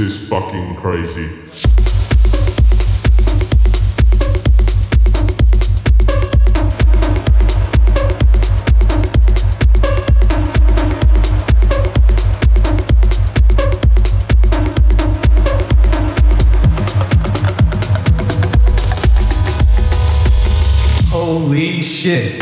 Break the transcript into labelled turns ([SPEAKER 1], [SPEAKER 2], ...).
[SPEAKER 1] is fucking crazy.
[SPEAKER 2] Holy shit.